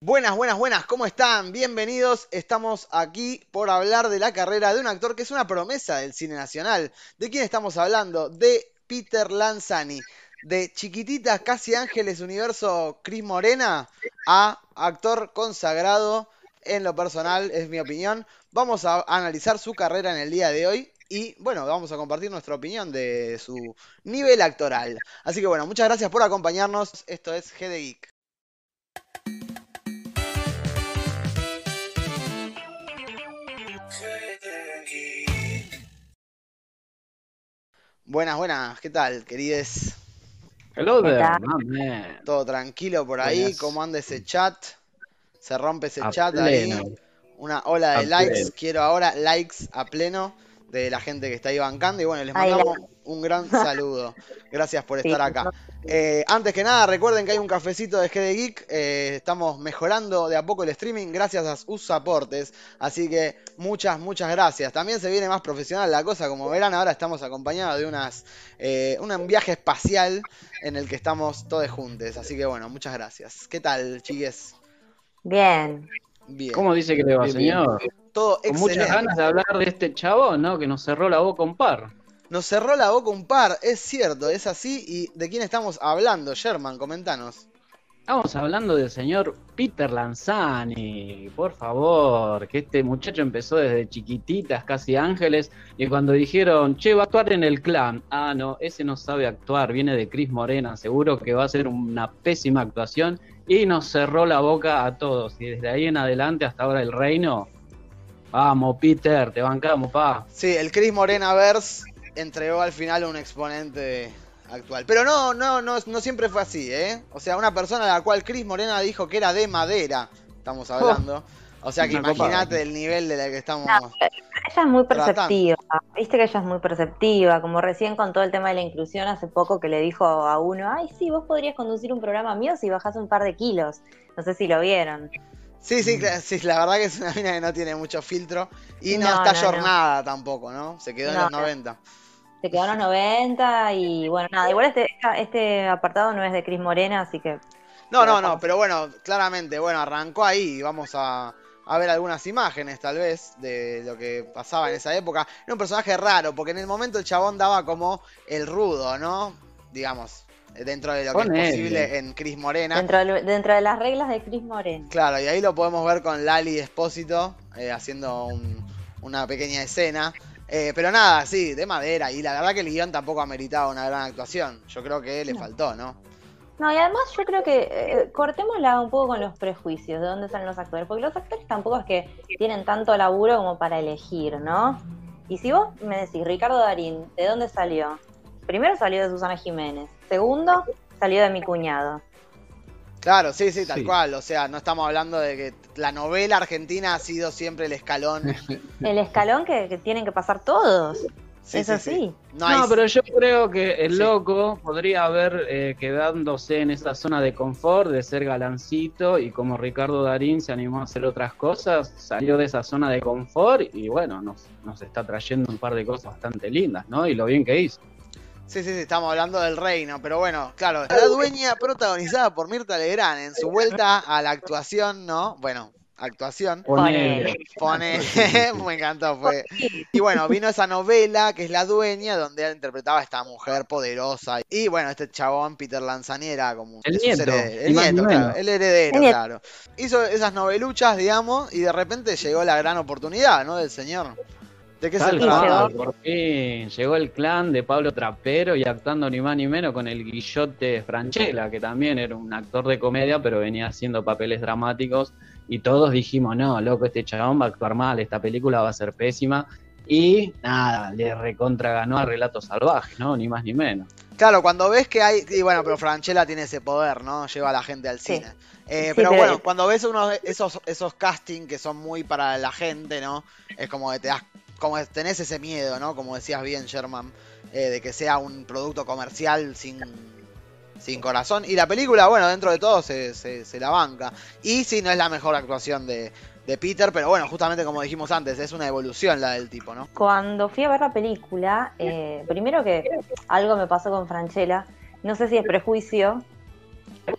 Buenas, buenas, buenas, ¿cómo están? Bienvenidos. Estamos aquí por hablar de la carrera de un actor que es una promesa del cine nacional. ¿De quién estamos hablando? De Peter Lanzani. De chiquititas, casi ángeles, universo Cris Morena, a actor consagrado en lo personal, es mi opinión. Vamos a analizar su carrera en el día de hoy y bueno, vamos a compartir nuestra opinión de su nivel actoral. Así que bueno, muchas gracias por acompañarnos. Esto es G de Geek. Buenas, buenas, ¿qué tal, querides? Hello there, man. ¿Todo tranquilo por ahí? Buenas. ¿Cómo anda ese chat? Se rompe ese A chat pleno. ahí. Una ola de A likes. pleno. Quiero ahora likes a pleno de la gente que está ahí bancando. Y bueno, les mandamos un gran saludo. Gracias por estar acá. Eh, antes que nada, recuerden que hay un cafecito de GD Geek. eh, estamos mejorando de a poco el streaming gracias a sus aportes. Así que muchas, muchas gracias. También se viene más profesional la cosa. Como verán, ahora estamos acompañados de unas, eh, un viaje espacial en el que estamos todos juntos. Así que bueno, muchas gracias. ¿Qué tal, chiques? Bien. Bien. ¿Cómo dice que le va, Bien, bien. señor? Todo Con muchas ganas de hablar de este chabón, ¿no? Que nos cerró la boca un par. Nos cerró la boca un par, es cierto, es así. ¿Y de quién estamos hablando, Sherman? Comentanos. Estamos hablando del señor Peter Lanzani, por favor, que este muchacho empezó desde chiquititas, casi ángeles, y cuando dijeron, che, va a actuar en el clan, ah, no, ese no sabe actuar, viene de Cris Morena, seguro que va a ser una pésima actuación, y nos cerró la boca a todos, y desde ahí en adelante hasta ahora el reino, vamos, Peter, te bancamos, pa. Sí, el Chris Morena Verse entregó al final un exponente actual. Pero no, no, no, no siempre fue así, ¿eh? O sea, una persona a la cual Chris Morena dijo que era de madera, estamos hablando. O sea que imagínate el nivel de la que estamos. No, ella es muy Tratando. perceptiva. Viste que ella es muy perceptiva. Como recién con todo el tema de la inclusión hace poco que le dijo a uno, ay, sí, vos podrías conducir un programa mío si bajás un par de kilos. No sé si lo vieron. Sí, sí, sí, la verdad que es una mina que no tiene mucho filtro. Y no, No, está no, no. jornada tampoco, ¿no? Se quedó en los no. 90. Se quedó en los 90 y bueno, nada, igual este, este apartado no es de Cris Morena, así que No, no, no, pero bueno, claramente, bueno, arrancó ahí. Vamos a, a ver algunas imágenes, tal vez, de lo que pasaba en esa época. Era un personaje raro, porque en el momento el chabón daba como el rudo, ¿no? Digamos, dentro de lo que Ponele. es posible en Cris Morena. dentro de, dentro de las reglas de Cris Morena. Claro, y ahí lo podemos ver con Lali Espósito eh, haciendo un- una pequeña escena. Eh, pero nada, sí, de madera. Y la verdad que el guion tampoco ameritaba una gran actuación. Yo creo que le No. faltó, ¿no? No, y además yo creo que eh, cortémosla un poco con los prejuicios de dónde salen los actores, porque los actores tampoco es que tienen tanto laburo como para elegir, ¿no? Y si vos me decís, Ricardo Darín, ¿de dónde salió? Primero salió de Susana Jiménez, segundo salió de mi cuñado. Claro, sí, sí, tal Sí. cual. O sea, no estamos hablando de que la novela argentina ha sido siempre el escalón. El escalón que, que tienen que pasar todos. Sí, es sí, así. sí. No, No, hay- pero yo creo que el Sí. loco podría haber eh, quedándose en esa zona de confort, de ser galancito, y como Ricardo Darín se animó a hacer otras cosas, salió de esa zona de confort y bueno, nos, nos está trayendo un par de cosas bastante lindas, ¿no? Y lo bien que hizo. Sí, sí, sí, estamos hablando del reino, pero bueno, claro, la dueña protagonizada por Mirta Legrand en su vuelta a la actuación, ¿no? Bueno, actuación. Ponele. Pone, me encantó, fue. Y bueno, vino esa novela que es La Dueña, donde él interpretaba a esta mujer poderosa. Y bueno, este chabón, Peter Lanzani, era como El nieto, el nieto, claro, el heredero, El claro. Hizo esas noveluchas, digamos, y de repente llegó la gran oportunidad, ¿no? Del señor. ¿De qué se Tal trata? cual, por fin llegó el clan de Pablo Trapero y actuando ni más ni menos con el Guillote Franchella, que también era un actor de comedia, pero venía haciendo papeles dramáticos. Y todos dijimos, no, loco, este chabón va a actuar mal, esta película va a ser pésima. Y nada, le recontra ganó a Relatos Salvajes, ¿no? Ni más ni menos. Claro, cuando ves que hay. Y bueno, pero Franchella tiene ese poder, ¿no? Lleva a la gente al Sí. cine. Eh, Sí, pero pero- bueno, cuando ves unos de esos, esos castings que son muy para la gente, ¿no? Es como que te das. Como tenés ese miedo, ¿no? Como decías bien, Sherman, eh, de que sea un producto comercial sin, sin corazón. Y la película, bueno, dentro de todo se, se- se la banca. Y sí, no es la mejor actuación de, de Peter, pero bueno, justamente como dijimos antes, es una evolución la del tipo, ¿no? Cuando fui a ver la película, eh, primero que algo me pasó con Franchella, no sé si es prejuicio,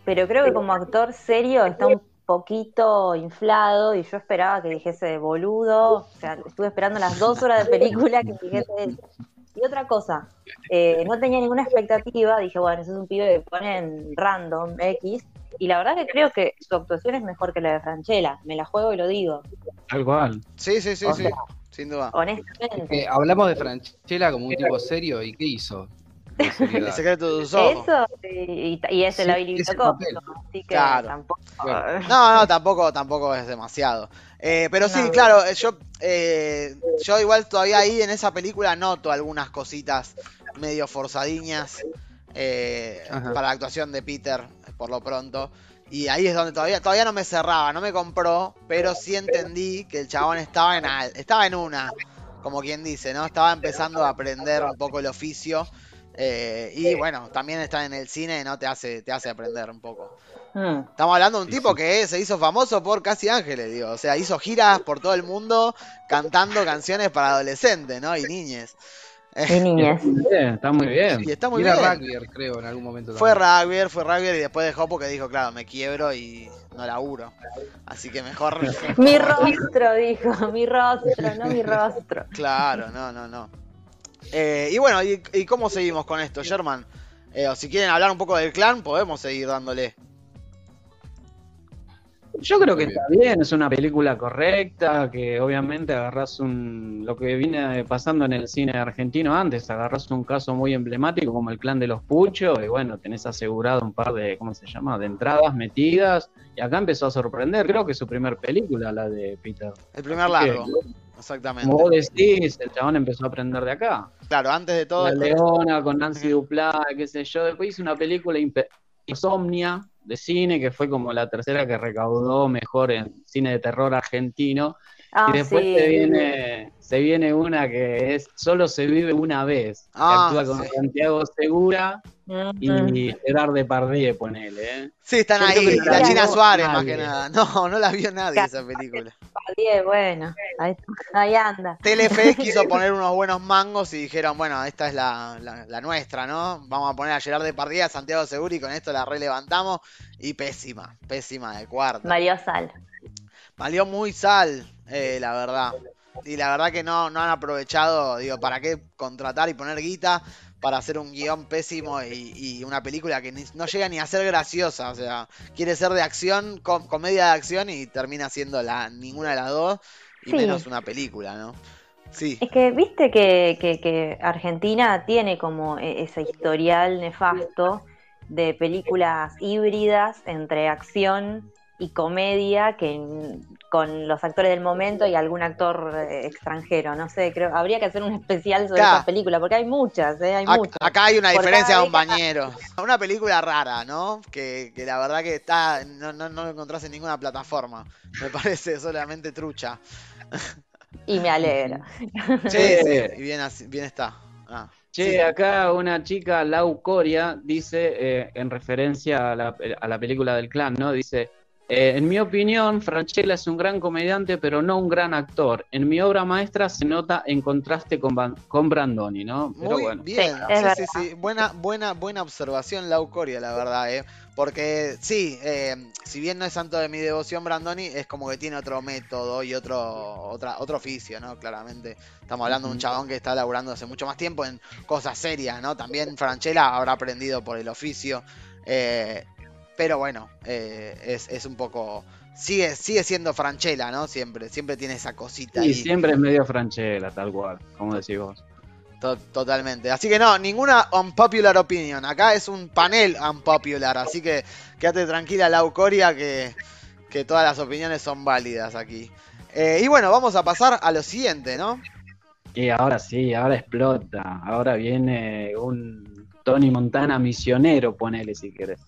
pero creo que como actor serio está un poquito inflado y yo esperaba que dijese boludo, o sea, estuve esperando las dos horas de película que dijese eso. Y otra cosa, eh, no tenía ninguna expectativa, dije, bueno, ese es un pibe que ponen random X, y la verdad que creo que su actuación es mejor que la de Franchella, me la juego y lo digo. Tal cual. Sí, sí, sí, O sí, sin duda. Honestamente. Eh, hablamos de Franchella como un tipo serio y ¿qué hizo? El secreto de tus ojos. Eso, y, y es el Sí, habilito así que Claro. tampoco. Bueno. No, no, tampoco, tampoco es demasiado. Eh, pero sí, No. claro, eh, yo, eh, yo igual todavía ahí en esa película noto algunas cositas medio forzadiñas eh, para la actuación de Peter, por lo pronto. Y ahí es donde todavía, todavía no me cerraba, no me compró, pero sí entendí que el chabón estaba en, al- estaba en una, como quien dice, ¿no? Estaba empezando a aprender un poco el oficio. Eh, y bueno, también estar en el cine no te hace, te hace aprender un poco. Mm. Estamos hablando de un Sí, tipo sí. que se hizo famoso por Casi Ángeles, digo. O sea, hizo giras por todo el mundo cantando canciones para adolescentes, ¿no? Y niñes. Y niñas. Está muy bien. Y está muy Y era bien. rugby, creo, en algún momento. Fue también. rugby, fue rugby y después dejó porque dijo, claro, me quiebro y no laburo. Así que mejor. Mi rostro, dijo, mi rostro, no mi rostro. Claro, no, no, no. Eh, y bueno, ¿y, y cómo seguimos con esto, Sherman? Eh, o si quieren hablar un poco del clan, podemos seguir dándole. Yo creo que está bien, es una película correcta, que obviamente agarras un lo que viene pasando en el cine argentino antes, agarras un caso muy emblemático como el clan de los Puchos, y bueno, tenés asegurado un par de, ¿cómo se llama?, de entradas metidas, y acá empezó a sorprender, creo que es su primer película, la de Peter. El primer Así que, largo, exactamente. Como vos decís, el chabón empezó a aprender de acá. Claro, antes de todo. La Leona con Nancy Duplá, qué sé yo. Después hizo una película Insomnia de cine, que fue como la tercera que recaudó mejor en cine de terror argentino. Ah, y después sí. se viene se viene una que es Solo se vive una vez. que Ah, actúa con sí. Santiago Segura. Y Gerard Depardieu, ponele. ¿eh? Sí, están Yo ahí. la la China Suárez, más que nada. No, no la vio nadie esa película. Bueno, ahí, ahí anda. Telefe quiso poner unos buenos mangos y dijeron, bueno, esta es la, la- la nuestra, ¿no? Vamos a poner a Gerard Depardieu, a Santiago Seguri y con esto la relevantamos. Y pésima, pésima de cuarta. Mario Sal. Valió muy sal, eh, la verdad. Y la verdad que no, no han aprovechado, digo, ¿para qué contratar y poner guita para hacer un guion pésimo y, y una película que ni- no llega ni a ser graciosa? O sea, quiere ser de acción, com- comedia de acción y termina siendo la, ninguna de las dos y Sí. menos una película, ¿no? Sí, Es que viste que, que- que Argentina tiene como e- ese historial nefasto de películas híbridas entre acción y comedia que con los actores del momento y algún actor eh, extranjero. No sé, creo habría que hacer un especial sobre Claro. esas películas porque hay muchas, ¿eh? hay Ac- muchas. acá hay una Por diferencia, cada compañero. Una película rara, ¿no? Que, que la verdad que está no, no, no lo encontrás en ninguna plataforma. Me parece solamente trucha. Y me alegra. Sí, sí, y bien, así- bien está. Ah, Che, sí. acá una chica, Lau Coria, dice, eh, en referencia a la, a la película del clan, ¿no? Dice, eh, en mi opinión, Franchella es un gran comediante, pero no un gran actor. En mi obra maestra se nota en contraste con, con Brandoni, ¿no? Pero Muy bueno. bien, Sí, sí, sí. Buena, buena, buena observación, Lau Coria, la verdad, ¿eh? Porque sí, eh, si bien no es santo de mi devoción Brandoni, es como que tiene otro método y otro, otra, otro oficio, ¿no? Claramente. Estamos hablando de un chabón que está laburando hace mucho más tiempo en cosas serias, ¿no? También Franchella habrá aprendido por el oficio. eh, pero bueno, eh, es, es un poco. Sigue, sigue siendo Franchella, ¿no? Siempre, siempre tiene esa cosita Y siempre es medio Franchella, tal cual, como decís vos. To- totalmente. Así que no, ninguna unpopular opinion. Acá es un panel unpopular. Así que quédate tranquila, Lau Coria, que, que todas las opiniones son válidas aquí. Eh, y bueno, vamos a pasar a lo siguiente, ¿no? Y ahora sí, ahora explota. Ahora viene un Tony Montana misionero, ponele si querés.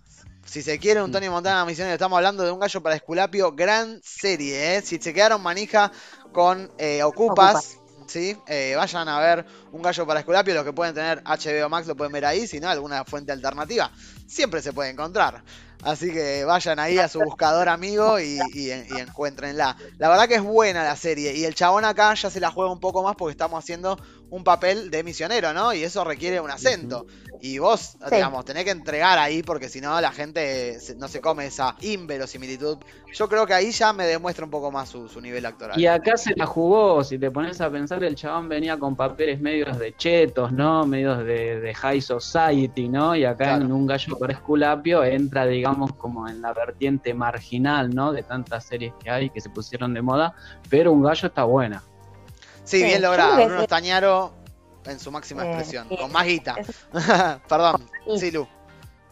Si se quiere un Tony Montana misionero, estamos hablando de un gallo para Esculapio, gran serie, ¿eh? Si se quedaron manija con eh, Ocupas, ¿sí? Eh, vayan a ver un gallo para Esculapio, los que pueden tener HBO Max lo pueden ver ahí, si no, alguna fuente alternativa, siempre se puede encontrar. Así que vayan ahí a su buscador amigo y, y, y encuéntrenla. La verdad que es buena la serie y el chabón acá ya se la juega un poco más porque estamos haciendo un papel de misionero, ¿no? Y eso requiere un acento. Y vos, digamos, tenés que entregar ahí porque si no la gente se- no se come esa inverosimilitud. Yo creo que ahí ya me demuestra un poco más su, su nivel actoral. Y acá se la jugó, si te pones a pensar, el chabón venía con papeles medios de chetos, ¿no? Medios de, de high society, ¿no? Y acá Claro. en Un gallo para Esculapio entra, digamos, como en la vertiente marginal, ¿no? De tantas series que hay que se pusieron de moda, pero Un gallo está buena. Sí, Sí, bien logrado. Bruno sí. Stañaro en su máxima Eh, expresión. sí. Con más guita. Es- Perdón. Sí. Sí, Lu.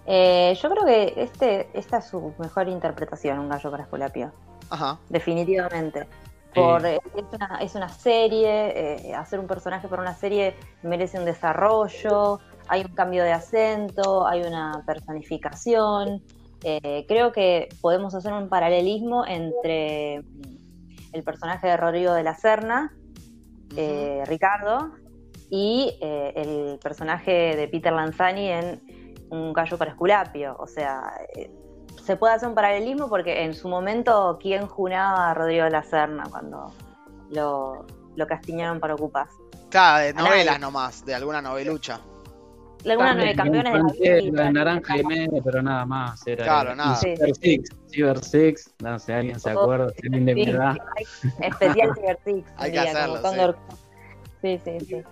Eh, yo creo que este, esta es su mejor interpretación, Un gallo para Esculapio. Ajá. definitivamente. Por, eh, es, una, es una serie, eh, hacer un personaje para una serie merece un desarrollo, hay un cambio de acento, hay una personificación. Eh, creo que podemos hacer un paralelismo entre el personaje de Rodrigo de la Serna, eh, Ricardo, y eh, el personaje de Peter Lanzani en Un gallo para Esculapio. O sea, eh, se puede hacer un paralelismo porque en su momento, ¿quién junaba a Rodrigo de la Serna cuando lo, lo castiñaron para Ocupas? Claro, de novelas nomás, de alguna novelucha. También, nueve campeones de la vida. Naranja Jiménez, pero nada más. Era Claro, y nada. Cyber Six, Cyber Six, no sé, alguien se Oh, acuerda, si alguien de Sí, hay especial Cyber Six, Hay que hacerlo. Sí, sí, sí.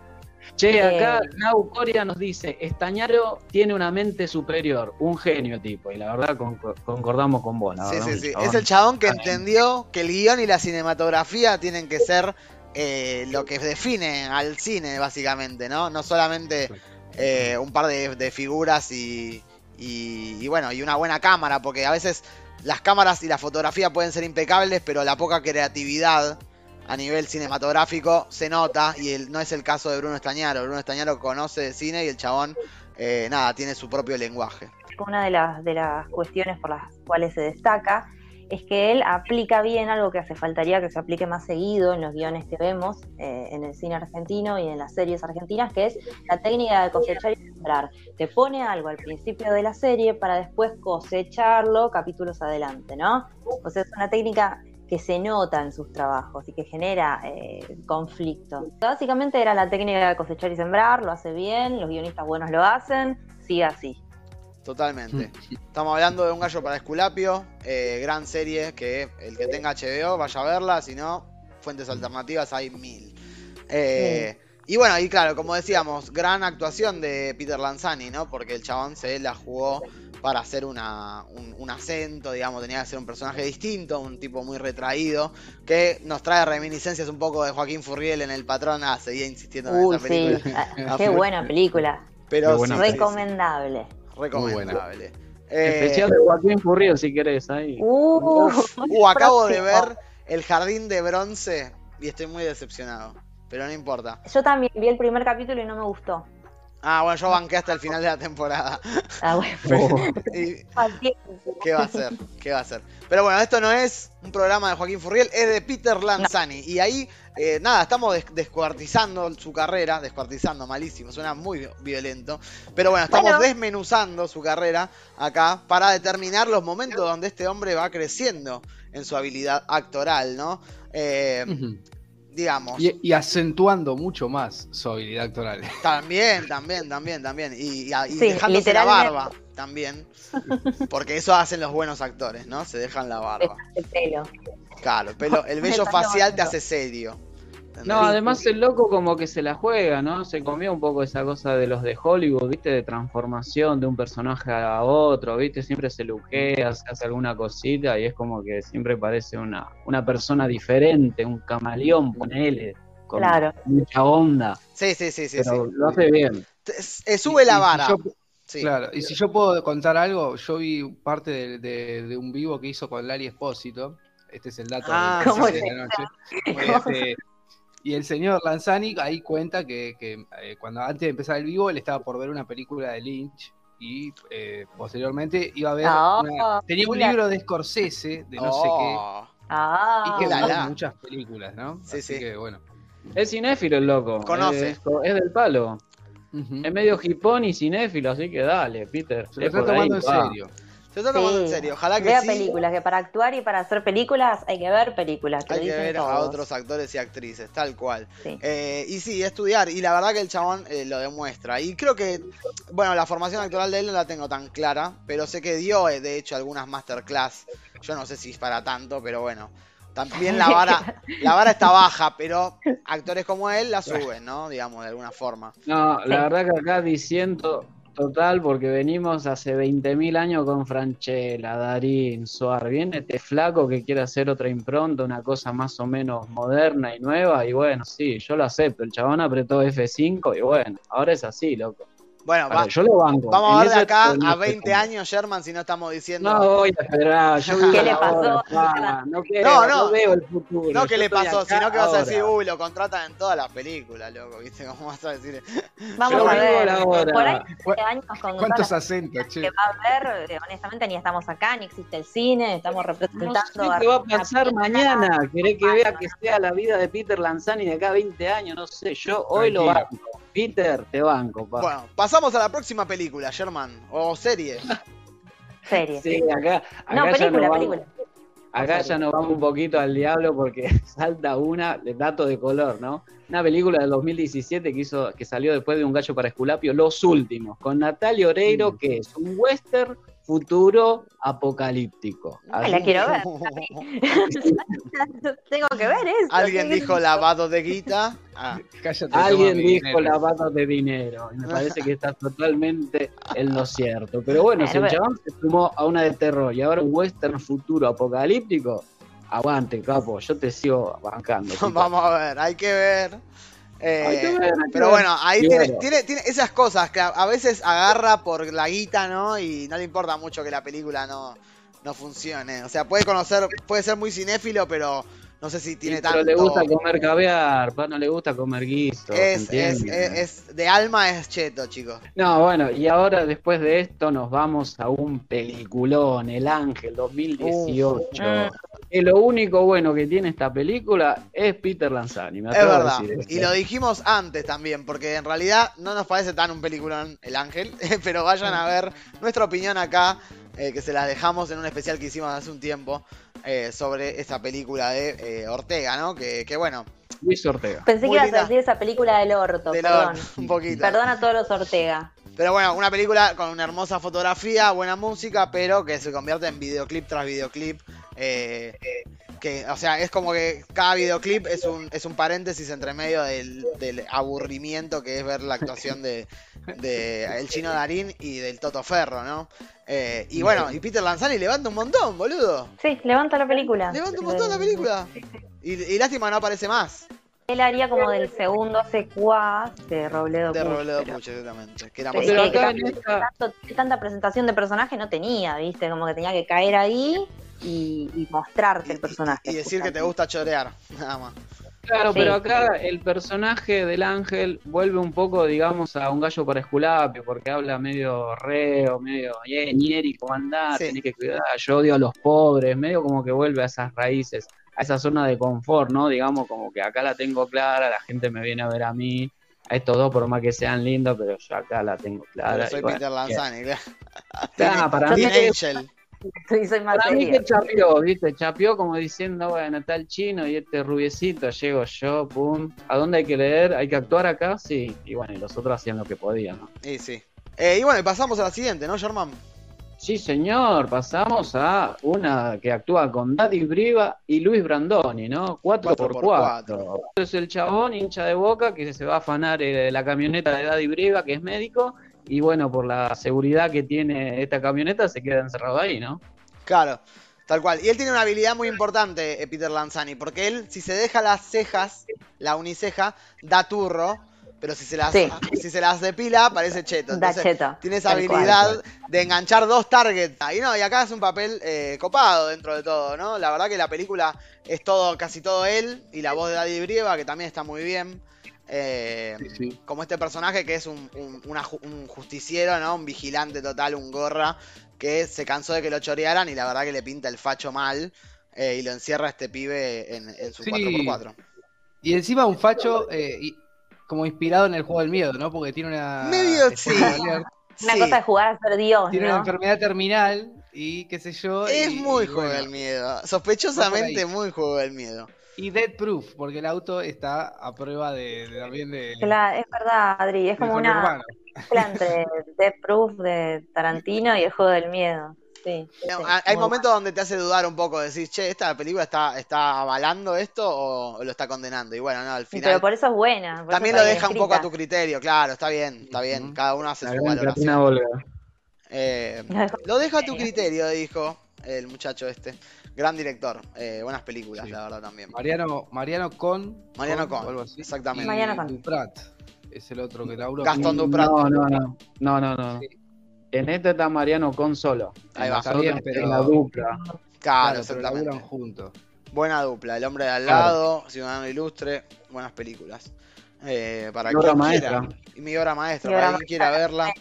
Che, Eh, acá Nau Coria nos dice, Estañaro tiene una mente superior, un genio tipo, y la verdad con- concordamos con vos, la Sí, verdad, sí, sí. chabón. Es el chabón que entendió que el guion y la cinematografía tienen que ser eh, lo que define al cine, básicamente, ¿no? No solamente eh, un par de, figuras y, y- y bueno, y una buena cámara, porque a veces las cámaras y la fotografía pueden ser impecables, pero la poca creatividad a nivel cinematográfico se nota y el- no es el caso de Bruno Estañaro. Bruno Estañaro conoce de cine y el chabón, eh, nada, tiene su propio lenguaje. una de las, de las cuestiones por las cuales se destaca es que él aplica bien algo que hace faltaría que se aplique más seguido en los guiones que vemos eh, en el cine argentino y en las series argentinas, que es la técnica de cosechar y sembrar. Te pone algo al principio de la serie para después cosecharlo capítulos adelante, ¿no? O sea, es una técnica que se nota en sus trabajos y que genera eh, conflicto. Básicamente era la técnica de cosechar y sembrar, lo hace bien, los guionistas buenos lo hacen, sigue así. Totalmente. Estamos hablando de un gallo para Esculapio, eh, gran serie que el que tenga HBO vaya a verla, si no, fuentes alternativas hay mil. Eh, Y bueno, y claro, como decíamos, gran actuación de Peter Lanzani, ¿no? Porque el chabón se la jugó para hacer una, un, un acento, digamos, tenía que ser un personaje distinto, un tipo muy retraído, que nos trae reminiscencias un poco de Joaquín Furriel en El Patrón. Ah, seguía insistiendo en Uy, esa sí, película. Ah, qué buena película. Pero Qué buena sí, sí, Recomendable. Recomendable. Eh, Especial de Joaquín Furriel, si querés, ahí. Uh, Uf, uh, acabo de ver El Jardín de Bronce y estoy muy decepcionado. Pero no importa. Yo también vi el primer capítulo y no me gustó. Ah, bueno, yo banqué hasta el final de la temporada. Ah, bueno. Y. ¿Qué va a hacer? ¿Qué va a hacer? Pero bueno, esto no es un programa de Joaquín Furriel, es de Peter Lanzani. Y ahí, eh, nada, estamos des- descuartizando su carrera, descuartizando, malísimo, suena muy violento. Pero bueno, estamos Bueno. desmenuzando su carrera acá para determinar los momentos donde este hombre va creciendo en su habilidad actoral, ¿no? Eh. Digamos. y, y acentuando mucho más su habilidad actoral. También, también, también, también. Y, y- y Sí, dejándose la barba también. Porque eso hacen los buenos actores, ¿no? Se dejan la barba. El pelo. Claro, el, pelo, el vello facial te hace serio. No, además el loco como que se la juega, ¿no? Se comió un poco esa cosa de los de Hollywood, ¿viste? De transformación de un personaje a otro, ¿viste? Siempre se luquea, se hace alguna cosita y es como que siempre parece una, una persona diferente, un camaleón, ponele, con Claro. mucha onda, Sí, sí, sí, sí. pero sí. lo hace bien. Sube la vara. yo- Sí. Claro, y si yo puedo contar algo, yo vi parte de, de- de un vivo que hizo con Lali Espósito. Este es el dato Ah, del ¿cómo de se la noche. Este, y el señor Lanzani ahí cuenta que, que, eh, cuando antes de empezar el vivo él estaba por ver una película de Lynch y eh, posteriormente iba a ver Ah, una- tenía un libro de Scorsese de no sé qué Oh, Ah, y que la, vio la. muchas películas, ¿no? Sí, Así sí. que bueno. Es cinéfilo el loco. Conoce. Es, es del palo. Es medio hipón y cinéfilo, así que dale, Peter. Se lo es está ahí, tomando en va. serio. Se está tomando en serio. Ojalá que Vea sí. películas, que para actuar y para hacer películas hay que ver películas. te lo Hay que dicen ver a otros actores y actrices, tal cual. Sí. Eh, y sí, estudiar. Y la verdad que el chabón eh, lo demuestra. Y creo que, bueno, la formación actoral de él no la tengo tan clara, pero sé que dio, eh, de hecho, algunas masterclass. Yo no sé si es para tanto, pero bueno. También la vara, la vara está baja, pero actores como él la suben, ¿no? Digamos, de alguna forma. No, la verdad que acá diciendo total, porque venimos hace 20.000 años con Franchella, Darín, Suar. Viene este flaco que quiere hacer otra impronta, una cosa más o menos moderna y nueva. Y bueno, sí, yo lo acepto. El chabón apretó F5 y bueno, ahora es así, loco. Bueno, Ahora, va- yo lo banco. vamos a ver de acá a en 20 F5. años, Sherman, si no estamos diciendo. No voy a esperar. Yo vivo ¿Qué le pasó? ahora, pa, no, quiero, No, no, no. veo el futuro. No, yo que le pasó, sino que vas a ahora. decir, uy, lo contratan en todas las películas, loco, ¿viste? ¿Cómo vas a decir? Vamos Yo a ver. la hora. Por ahí, ¿Cu- hace años con ¿Cuántos acentos, che? que va a haber, eh, honestamente ni estamos acá, ni existe el cine, estamos No representando sé qué va a pasar mañana. ¿Querés que vea que sea la vida de Peter Lanzani de acá a 20 años? No sé, yo hoy lo banco. Peter, te banco, pa. Bueno, pasamos a la próxima película, Sherman, o serie. Serie. Sí, acá, acá No, ya película, vamos, película. acá ya nos vamos un poquito al diablo porque salta una de dato de color, ¿no? Una película del 2017 que hizo, que salió después de Un gallo para Esculapio, Los Últimos, con Natalia Oreiro, Mm. que es un western futuro apocalíptico. Ay, la Así- quiero ver. Tengo que ver eso. Alguien dijo lavado de guita. Ah, Cállate, Alguien dijo dinero. lavado de dinero y me parece que está totalmente en lo cierto. Pero bueno, si el chabón se sumó a una de terror y ahora un western futuro apocalíptico, aguante, capo, yo te sigo bancando. Vamos a ver, hay que ver. Eh, ver, pero bueno, ahí tiene, bueno. tiene, tiene esas cosas que a, a veces agarra por la guita, ¿no? Y no le importa mucho que la película no, no funcione. O sea, puede conocer, puede ser muy cinéfilo, pero no sé si tiene Sí, pero tanto. le gusta comer caviar, pa, no le gusta comer guiso. es, ¿se es, es, es- de alma es cheto, chicos. No, bueno, y ahora después de esto nos vamos a un peliculón, El Ángel 2018. Mm. Y lo único bueno que tiene esta película es Peter Lanzani, me Es verdad. decir. Y lo dijimos antes también, porque en realidad no nos parece tan un peliculón El Ángel, pero vayan a ver nuestra opinión acá, eh, que se la dejamos en un especial que hicimos hace un tiempo eh, sobre esta película de eh, Ortega, ¿no? Que, que bueno, Luis Ortega. Pensé Muy que ibas a decir esa película del orto, de perdón. la- un poquito. Perdón a todos los Ortega. Pero bueno, una película con una hermosa fotografía, buena música, pero que se convierte en videoclip tras videoclip. eh, que, o sea, es como que cada videoclip es un, es un paréntesis entre medio del, del aburrimiento que es ver la actuación de, de el chino Darín y del Toto Ferro, ¿no? Eh, y bueno, y Peter Lanzani levanta un montón, boludo. Sí, levanta la película. Levanta un montón la película. Y, y lástima no aparece más Él haría como del segundo secuaz de Robledo de Puch, Robledo pero- Puch, exactamente. Que era más Pero acá que en esta- tanto- tanta presentación de personaje no tenía, ¿viste? Como que tenía que caer ahí y, y mostrarte el personaje. y decir que te gusta chorear, nada más. Claro, Sí. pero acá el personaje del ángel vuelve un poco, digamos, a un gallo para Esculapio, porque habla medio reo, medio eh, ñeri, ¿cómo andás? Sí. Tenés que cuidar, yo odio a los pobres, medio como que vuelve a esas raíces, a esa zona de confort, ¿no? Digamos, como que acá la tengo clara, la gente me viene a ver a mí, a estos dos, por más que sean lindos, pero yo acá la tengo clara. Pero soy bueno, Peter Lanzani, claro. Para mí que- Angel. Sí, soy más Para mí que chapeó, ¿viste? Chapeó como diciendo, bueno, está el chino y este rubiecito, llego yo, pum. ¿A dónde hay que leer? ¿Hay que actuar acá? Sí. Y bueno, y los otros hacían lo que podían, ¿no? Y sí. Eh, y bueno, y pasamos a la siguiente, ¿no, Germán? Sí, señor, pasamos a una que actúa con Daddy Briva y Luis Brandoni, ¿no? 4 Cuatro por por 4 Es el chabón hincha de boca que se va a afanar eh, la camioneta de Daddy Briva, que es médico, y bueno, por la seguridad que tiene esta camioneta, se queda encerrado ahí, ¿no? Claro, tal cual. Y él tiene una habilidad muy importante, eh, Peter Lanzani, porque él, si se deja las cejas, la uniceja, da turro, pero si se las, Sí. si se las depila, parece cheto. Da Entonces, cheto, tiene esa cual. habilidad de enganchar dos targets. Y no, y acá es un papel eh, copado dentro de todo, ¿no? La verdad que la película es todo, casi todo él, y la voz de Daddy Brieva, que también está muy bien. Eh, Sí, sí. como este personaje que es un, un- una ju- un justiciero, ¿no? Un vigilante total, un gorra, que se cansó de que lo chorearan y la verdad que le pinta el facho mal eh, y lo encierra a este pibe en, en su Sí. 4x4. Y encima un facho eh, y- como inspirado en el juego del miedo, ¿no? Porque tiene una. Medio, spoiler sí. Una Sí. cosa de jugar a ser Dios, Tiene una ¿no? enfermedad terminal y qué sé yo. Es y- muy y juego bueno. del miedo. Sospechosamente muy juego del miedo. Y Dead Proof, porque el auto está a prueba de, de- también de. Cla- es verdad, Adri, es como una mezcla entre Death Proof de Tarantino y el juego del miedo. Sí, sí, No, sí, hay- momentos donde te hace dudar un poco, decís, che, ¿esta película está, está avalando esto o, o lo está condenando? Y bueno, no, al final Pero por eso es buena. por también lo deja un poco a tu criterio, claro, está bien, está bien, cada uno hace La su valoración. Eh, Lo deja a tu criterio, dijo el muchacho este. Gran director, eh, buenas películas, Sí. la verdad también. Mariano, Mariano Con. Mariano Con, exactamente. Y Mariano Con. Duprat es el otro que laburó. Gastón Duprat. No, no, no. No, no, no. Sí. En este está Mariano con solo. Ahí En va. pero- es la dupla. Claro, Claro, exactamente. juntos. Buena dupla, El hombre de al Claro. lado, Ciudadano Ilustre, buenas películas. Eh, para Mi quien maestra. quiera. Y mi obra maestra, Mi para quien quiera verla.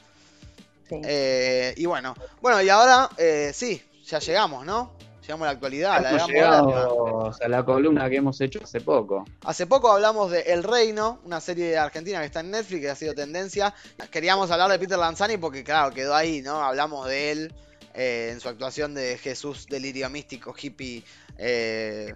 Sí. Eh, y bueno, bueno, y ahora eh, sí, ya llegamos, ¿no? Llegamos a la actualidad, a la Hemos moderna. llegado a la columna que hemos hecho hace poco. Hace poco hablamos de El Reino, una serie argentina que está en Netflix que ha sido tendencia. Queríamos hablar de Peter Lanzani porque, claro, quedó ahí, ¿no? Hablamos de él eh, en su actuación de Jesús Delirio Místico, hippie. eh,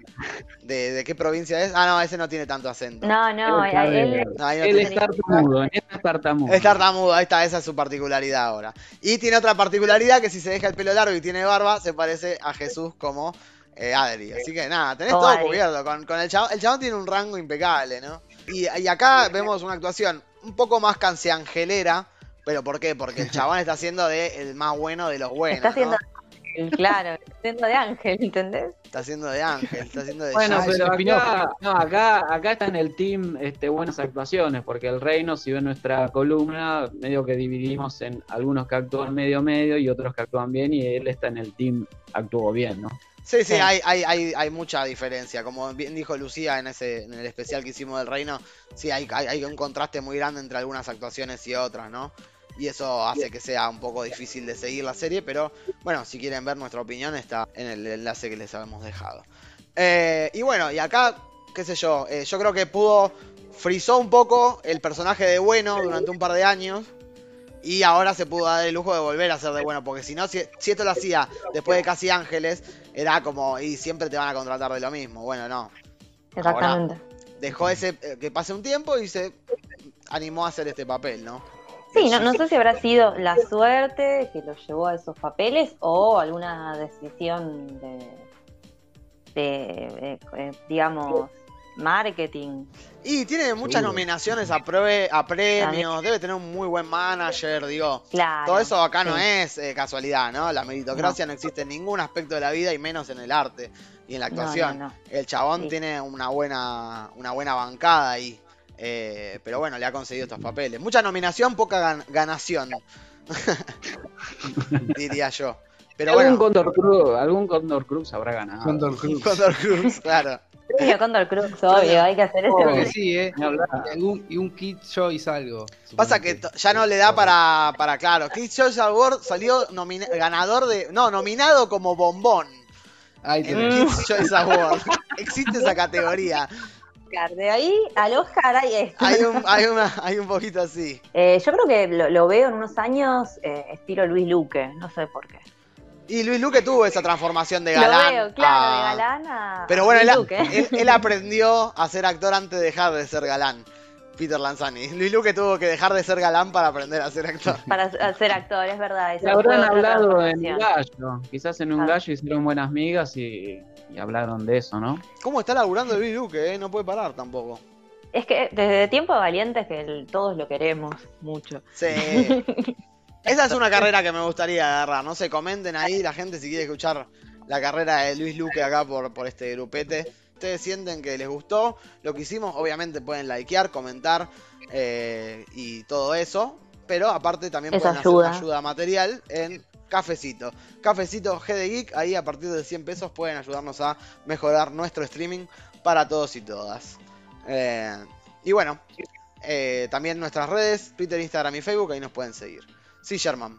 de, de qué provincia es? Ah, no, ese no tiene tanto acento. No, no, Él sabe- él, No, Él es tartamudo, es tartamudo. Es tartamudo, ahí está, esa es su particularidad ahora. Y tiene otra particularidad que si se deja el pelo largo y tiene barba, se parece a Jesús como eh, Adri. Así que nada, tenés todo Adri. cubierto. Con, con el chabón, el chabón tiene un rango impecable, ¿no? Y, y acá vemos una actuación un poco más canceangelera. ¿Pero por qué? Porque el chabón está haciendo de el más bueno de los buenos. está haciendo, ¿no? claro, está haciendo de ángel, ¿entendés? Está haciendo de Ángel, está haciendo de Bueno, pero acá, no, acá, acá está en el team este, buenas actuaciones, porque el reino, si ven nuestra columna, medio que dividimos en algunos que actúan medio medio y otros que actúan bien, y él está en el team actuó bien, ¿no? Sí, sí, Sí. hay, hay, hay, hay mucha diferencia. Como bien dijo Lucía en ese, en el especial que hicimos del Reino, sí, hay, hay, hay un contraste muy grande entre algunas actuaciones y otras, ¿no? Y eso hace que sea un poco difícil de seguir la serie, pero bueno, si quieren ver nuestra opinión está en el enlace que les habíamos dejado. Eh, y bueno, y acá, qué sé yo, eh, yo creo que pudo, frizó un poco el personaje de bueno durante un par de años. Y ahora se pudo dar el lujo de volver a ser de bueno, porque si no, si, si esto lo hacía después de Casi Ángeles, era como, y siempre te van a contratar de lo mismo. Bueno, no. Exactamente. Dejó ese eh, que pase un tiempo y se animó a hacer este papel, ¿no? Sí, no, no sé si habrá sido la suerte que lo llevó a esos papeles o alguna decisión de, de, eh, digamos, marketing. Y tiene muchas nominaciones a, premios, debe tener un muy buen manager, digo. Claro. Todo eso acá no es eh, casualidad, ¿no? La meritocracia no. existe en ningún aspecto de la vida y menos en el arte y en la No, no, actuación. no. El chabón Sí. tiene una buena, una buena bancada ahí. Eh, pero bueno, le ha conseguido estos papeles. Mucha nominación, poca gan- ganación. Diría yo. Pero algún, bueno, Condor Cruz, algún Condor Cruz habrá ganado. Condor Cruz. Condor Cruz, claro. Premio Condor Cruz, obvio, hay que hacer eso. Creo que porque- sí, ¿eh? Y, algún- y un Kid Choice algo. Pasa que ya no le da para, para claro. Kids Choice Award salió ganador de. No, nominado como bombón tenés. Kids Choice Award. Existe esa categoría. De ahí al Oscar hay esto. Hay un, hay una, hay un poquito así. Eh, yo creo que lo, lo veo en unos años eh, estilo Luis Luque, no sé por qué. Y Luis Luque tuvo esa transformación de galán. lo veo, claro, a- de galán a Pero bueno, Luis él, Luque. él- él aprendió a ser actor antes de dejar de ser galán. Peter Lanzani. Luis Luque tuvo que dejar de ser galán para aprender a ser actor. Para ser actor, es verdad. eso habrán hablado en un gallo. Quizás en un Ah. gallo hicieron buenas migas y, y hablaron de eso, ¿no? ¿Cómo está laburando Luis Luque? eh? No puede parar tampoco. Es que desde tiempo valientes que el- todos lo queremos mucho. Sí. Esa es una carrera que me gustaría agarrar. No sé, comenten ahí la gente si quiere escuchar la carrera de Luis Luque acá por, por este grupete. Ustedes sienten que les gustó lo que hicimos. Obviamente pueden likear, comentar eh, y todo eso. Pero aparte también pueden ayuda. hacer ayuda material en Cafecito. Cafecito G de Geek. Ahí a partir de 100 pesos pueden ayudarnos a mejorar nuestro streaming para todos y todas. Eh, y bueno, eh, también nuestras redes, Twitter, Instagram y Facebook, ahí nos pueden seguir. Sí, Sherman.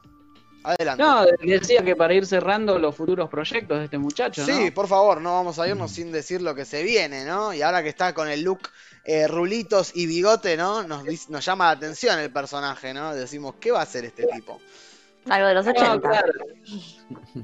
Adelante. No, decía que para ir cerrando los futuros proyectos de este muchacho, sí, ¿no? por favor, no vamos a irnos sin decir lo que se viene, ¿no? Y ahora que está con el look eh, rulitos y bigote, ¿no? Nos, nos llama la atención el personaje, ¿no? Decimos, ¿qué va a hacer este tipo? Algo de los 80. No, claro.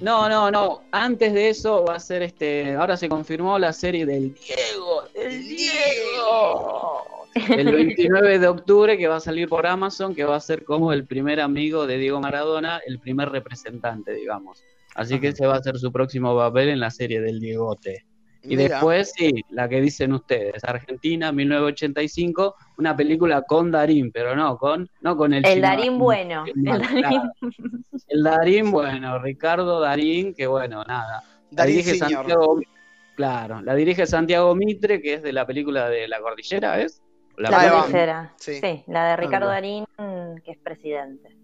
No, no, no. Antes de eso va a ser este. Ahora se confirmó la serie del Diego. ¡El Diego! El 29 de octubre que va a salir por Amazon, que va a ser como el primer amigo de Diego Maradona, el primer representante, digamos. Así que ese va a ser su próximo papel en la serie del Diegote. Y Mira. después, sí, la que dicen ustedes, Argentina, 1985, una película con Darín, pero no con, no con el El chino Darín bueno. el Darín- claro. El Darín, bueno, Ricardo Darín, que bueno, nada. Darín dirige. Santiago, claro, la dirige Santiago Mitre, que es de la película de La Cordillera, ¿es? La La. Sí. Sí. la de Ricardo. Darín, que es presidente.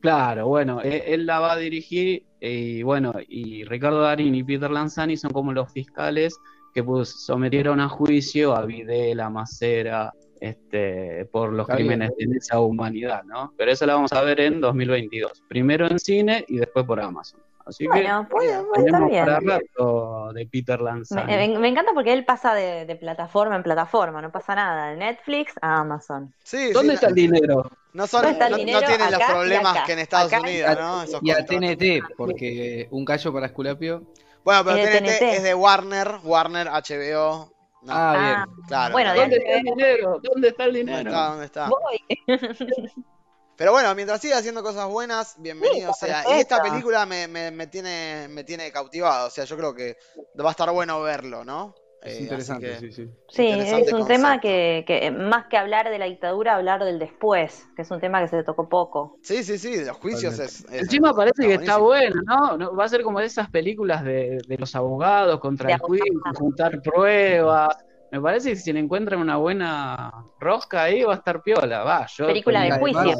Claro, bueno, él, él la va a dirigir y bueno, y Ricardo Darín y Peter Lanzani son como los fiscales que pues, sometieron a juicio a Videla, Macera, este, por los crímenes de esa humanidad, ¿no? Pero eso la vamos a ver en 2022, primero en cine y después por Amazon. Así que Bueno, puede, estar bien. para rato de Peter Me, Lanzani. me- me encanta porque él pasa de, de plataforma en plataforma, no pasa nada. De Netflix a Amazon. Sí, ¿Dónde sí, está el dinero? no, son, ¿Dónde está el no, no dinero? tienen los Acá problemas que en Estados Acá Unidos, ¿no? Esos Y a contratos. TNT, porque un callo para Esculapio. Bueno, pero TNT, TNT. es de Warner, Warner, HBO. No, Ah, Ah, bien. claro. bueno, claro. ¿Dónde está el dinero? ¿Dónde está el ¿Dónde dinero? está? ¿Dónde está? Voy. Pero bueno, mientras siga haciendo cosas buenas, bienvenido Sí, sea. Y esta película me, me, me tiene, me tiene cautivado. O sea, yo creo que va a estar bueno verlo, ¿no? Es Eh, interesante, que- sí, sí. Sí, Interesante es un concepto. tema que, que más que hablar de la dictadura, hablar del después, que es un tema que se tocó poco. Sí, sí, sí, de los juicios es, es- Encima parece que está bueno, ¿no? ¿no? Va a ser como de esas películas de, de los abogados contra De el juicio, juntar pruebas. Me parece que si le encuentran una buena rosca ahí va a estar piola. Va, yo Película de juicio.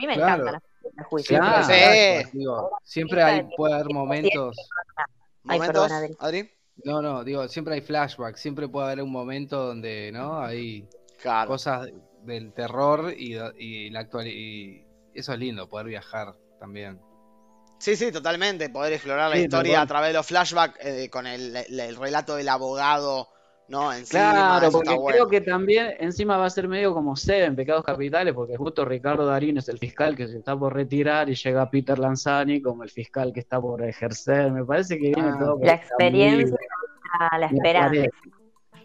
Mí me claro. encantan las películas de juicio. Siempre, Claro. hay Sí. digo, siempre hay, puede haber momentos. Ay, ¿Momentos, perdón, Adri. No, no, digo, siempre hay flashbacks, siempre puede haber un momento donde, ¿no? Hay Claro. cosas del terror y, y la actual y eso es lindo, poder viajar también. Sí, sí, totalmente. Poder explorar la Sí, historia a través de los flashbacks eh, con el, el- el relato del abogado, ¿no? Encima, Claro, porque está bueno. creo que también encima va a ser medio como Seven, Pecados Capitales, porque justo Ricardo Darín es el fiscal que se está por retirar y llega Peter Lanzani como el fiscal que está por ejercer. Me parece que viene Ah, todo por La experiencia, camino. la Me esperanza. parece.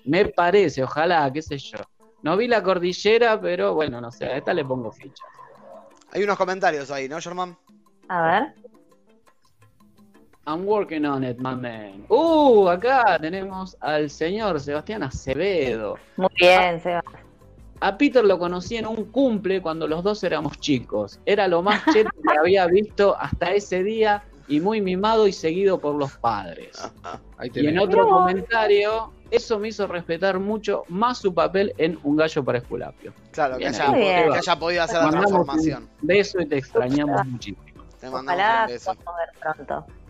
Me parece, ojalá, qué sé yo. No vi la cordillera, pero bueno, no sé, a esta le pongo ficha. Hay unos comentarios ahí, ¿no, Germán? A ver. I'm working on it, my man. Uh, acá tenemos al señor Sebastián Acevedo. Muy bien, Seba. A Peter lo conocí en un cumple cuando los dos éramos chicos. Era lo más cheto que había visto hasta ese día y muy mimado y seguido por los padres. Ahí Y en otro comentario, eso me hizo respetar mucho más su papel en Un gallo para Esculapio. Claro, que haya, que podido hacer Te la transformación. un beso y te extrañamos muchísimo. Te mandamos Ojalá un beso. podamos ver pronto.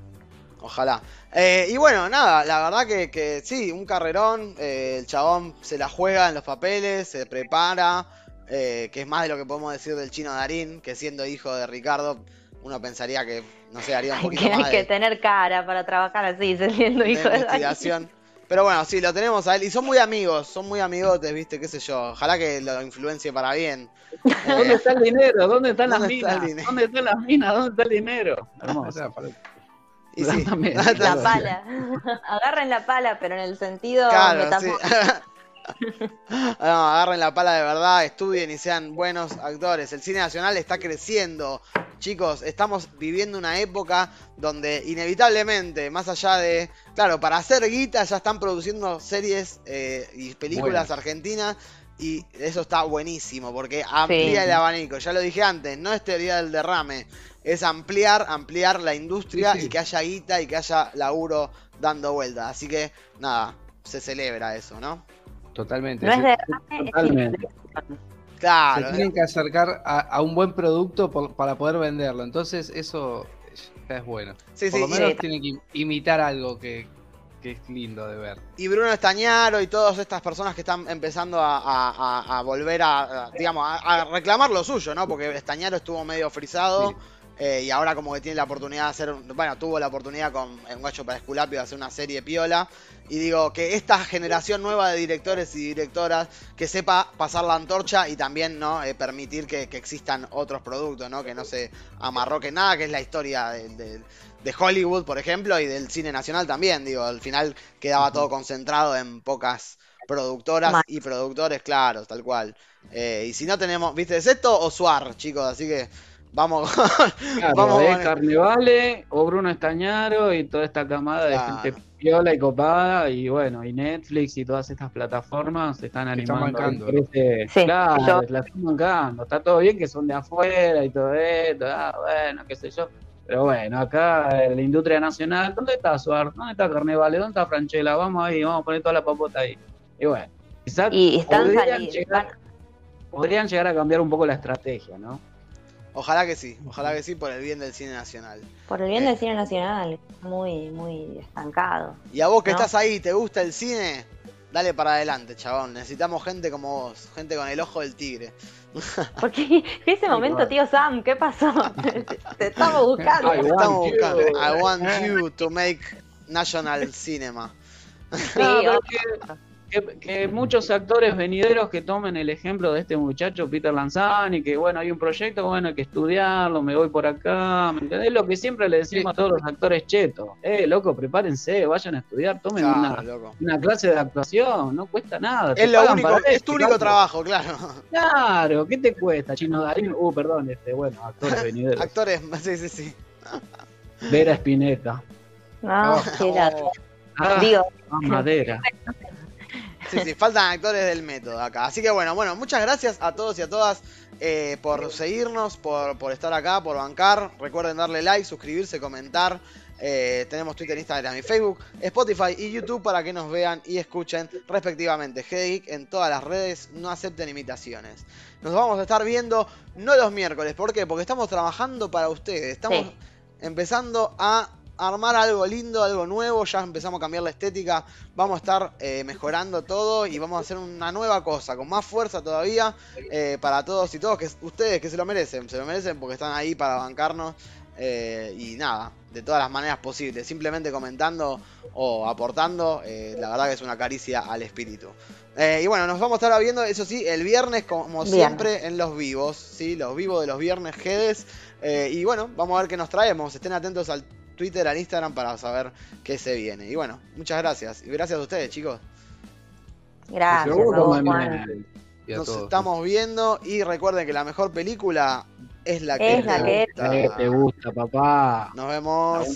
Ojalá. Eh, y bueno, nada, la verdad que, que sí, un carrerón. eh, el chabón se la juega en los papeles, se prepara. eh, que es más de lo que podemos decir del chino Darín, que siendo hijo de Ricardo, uno pensaría que, no sé, haría un poquito que, hay más que de, tener cara para trabajar así, siendo hijo de investigación. Pero bueno, sí, lo tenemos a él. Y son muy amigos, son muy amigotes, viste, qué sé yo. Ojalá que lo influencie para bien. ¿Dónde Eh, está el dinero? ¿Dónde están las ¿Dónde está el minas? ¿Dónde están las minas? ¿Dónde está el dinero? Hermoso. Y sí. La pala. Agarren la pala, pero en el sentido Claro, sí. No, agarren la pala de verdad, estudien y sean buenos actores. El cine nacional está creciendo. Chicos, estamos viviendo una época donde inevitablemente, más allá de, claro, para hacer guita ya están produciendo series eh, y películas argentinas y eso está buenísimo porque amplía Sí. el abanico. Ya lo dije antes, no es teoría del derrame, es ampliar, ampliar la industria Sí, sí. y que haya guita y que haya laburo dando vuelta. Así que, nada, se celebra eso, ¿no? Totalmente. No es de Totalmente. Claro, se tienen que acercar a, a un buen producto por- para poder venderlo. Entonces, eso ya es bueno. sí, Por sí. lo menos tienen que im- imitar algo que, que es lindo de ver. Y Bruno Estañaro y todas estas personas que están empezando a, a- a- a volver a, a, digamos, a, a reclamar lo suyo, ¿no? Porque Estañaro estuvo medio frisado Sí. Eh, y ahora como que tiene la oportunidad de hacer, bueno, tuvo la oportunidad con Un Guacho para Esculapio de hacer una serie piola. Y digo que esta generación nueva de directores y directoras que sepa pasar la antorcha y también no eh, permitir que, que existan otros productos, ¿no? Que no se amarroque nada, que es la historia de, de- de Hollywood, por ejemplo, y del cine nacional también. Digo, al final quedaba todo concentrado en pocas productoras y productores, claro, tal cual. Eh, y si no tenemos, ¿viste? ¿Es esto o Suar, chicos? Así que vamos. Claro, Vamos es con- Carnevale o Bruno Estañaro y toda esta camada de gente piola y copada y bueno, y Netflix y todas estas plataformas se están animando. Sí, claro, yo- la están bancando. Está todo bien que son de afuera y todo esto, ah, bueno, qué sé yo. Pero bueno, acá en la industria nacional, ¿dónde está Suar? ¿Dónde está Carnevale? ¿Dónde está Franchella? Vamos ahí, vamos a poner toda la papota ahí. Y bueno, quizás Y están podrían saliendo. llegar, podrían llegar a cambiar un poco la estrategia, ¿no? Ojalá que sí, ojalá que sí por el bien del cine nacional. Por el bien Eh. del cine nacional, muy, muy estancado. Y a vos que ¿No? estás ahí, ¿te gusta el cine? Dale para adelante, chabón. Necesitamos gente como vos, gente con el ojo del tigre. Porque en ese momento, tío Sam, ¿qué pasó? te, te estamos buscando. Ay, Estamos buscando. I want you to make national cinema. Sí. Que, muchos actores venideros que tomen el ejemplo de este muchacho Peter Lanzani, que bueno, hay un proyecto, bueno, hay que estudiarlo, me voy por acá, ¿me entendés? Es lo que siempre le decimos a todos los actores chetos. Eh, loco, prepárense, vayan a estudiar, tomen Claro, una, una clase de actuación, no cuesta nada. Es lo único, para es tu único Carlos. trabajo, claro. Claro, ¿qué te cuesta, Chino Darín? Uh, perdón, este, bueno, actores venideros. Actores, sí, sí, sí. Vera Espineta. No, qué lata. Oh, Ah, Digo, ah, Madera. Sí, sí, faltan actores del método acá. Así que bueno, bueno, muchas gracias a todos y a todas eh, por seguirnos, por, por estar acá, por bancar. Recuerden darle like, suscribirse, comentar. Eh, tenemos Twitter, Instagram y Facebook, Spotify y YouTube para que nos vean y escuchen respectivamente. Geek en todas las redes, no acepten imitaciones. Nos vamos a estar viendo no los miércoles, ¿por qué? Porque estamos trabajando para ustedes. Estamos Sí. empezando a armar algo lindo, algo nuevo, ya empezamos a cambiar la estética, vamos a estar eh, mejorando todo y vamos a hacer una nueva cosa, con más fuerza todavía, eh, para todos y todos, que ustedes que se lo merecen, se lo merecen porque están ahí para bancarnos eh, y nada, de todas las maneras posibles, simplemente comentando o aportando, la verdad que es una caricia al espíritu. Y bueno, nos vamos a estar viendo, eso sí, el viernes, como siempre, en los vivos, ¿sí? Los vivos de los viernes, Gedes. Y bueno, vamos a ver qué nos traemos. Estén atentos al Twitter, al Instagram para saber qué se viene. Y bueno, muchas gracias. Y gracias a ustedes, chicos. gracias vos, Nos todos. estamos viendo y recuerden que la mejor película es la que Es la te que- gusta. Te gusta, papá. Nos vemos.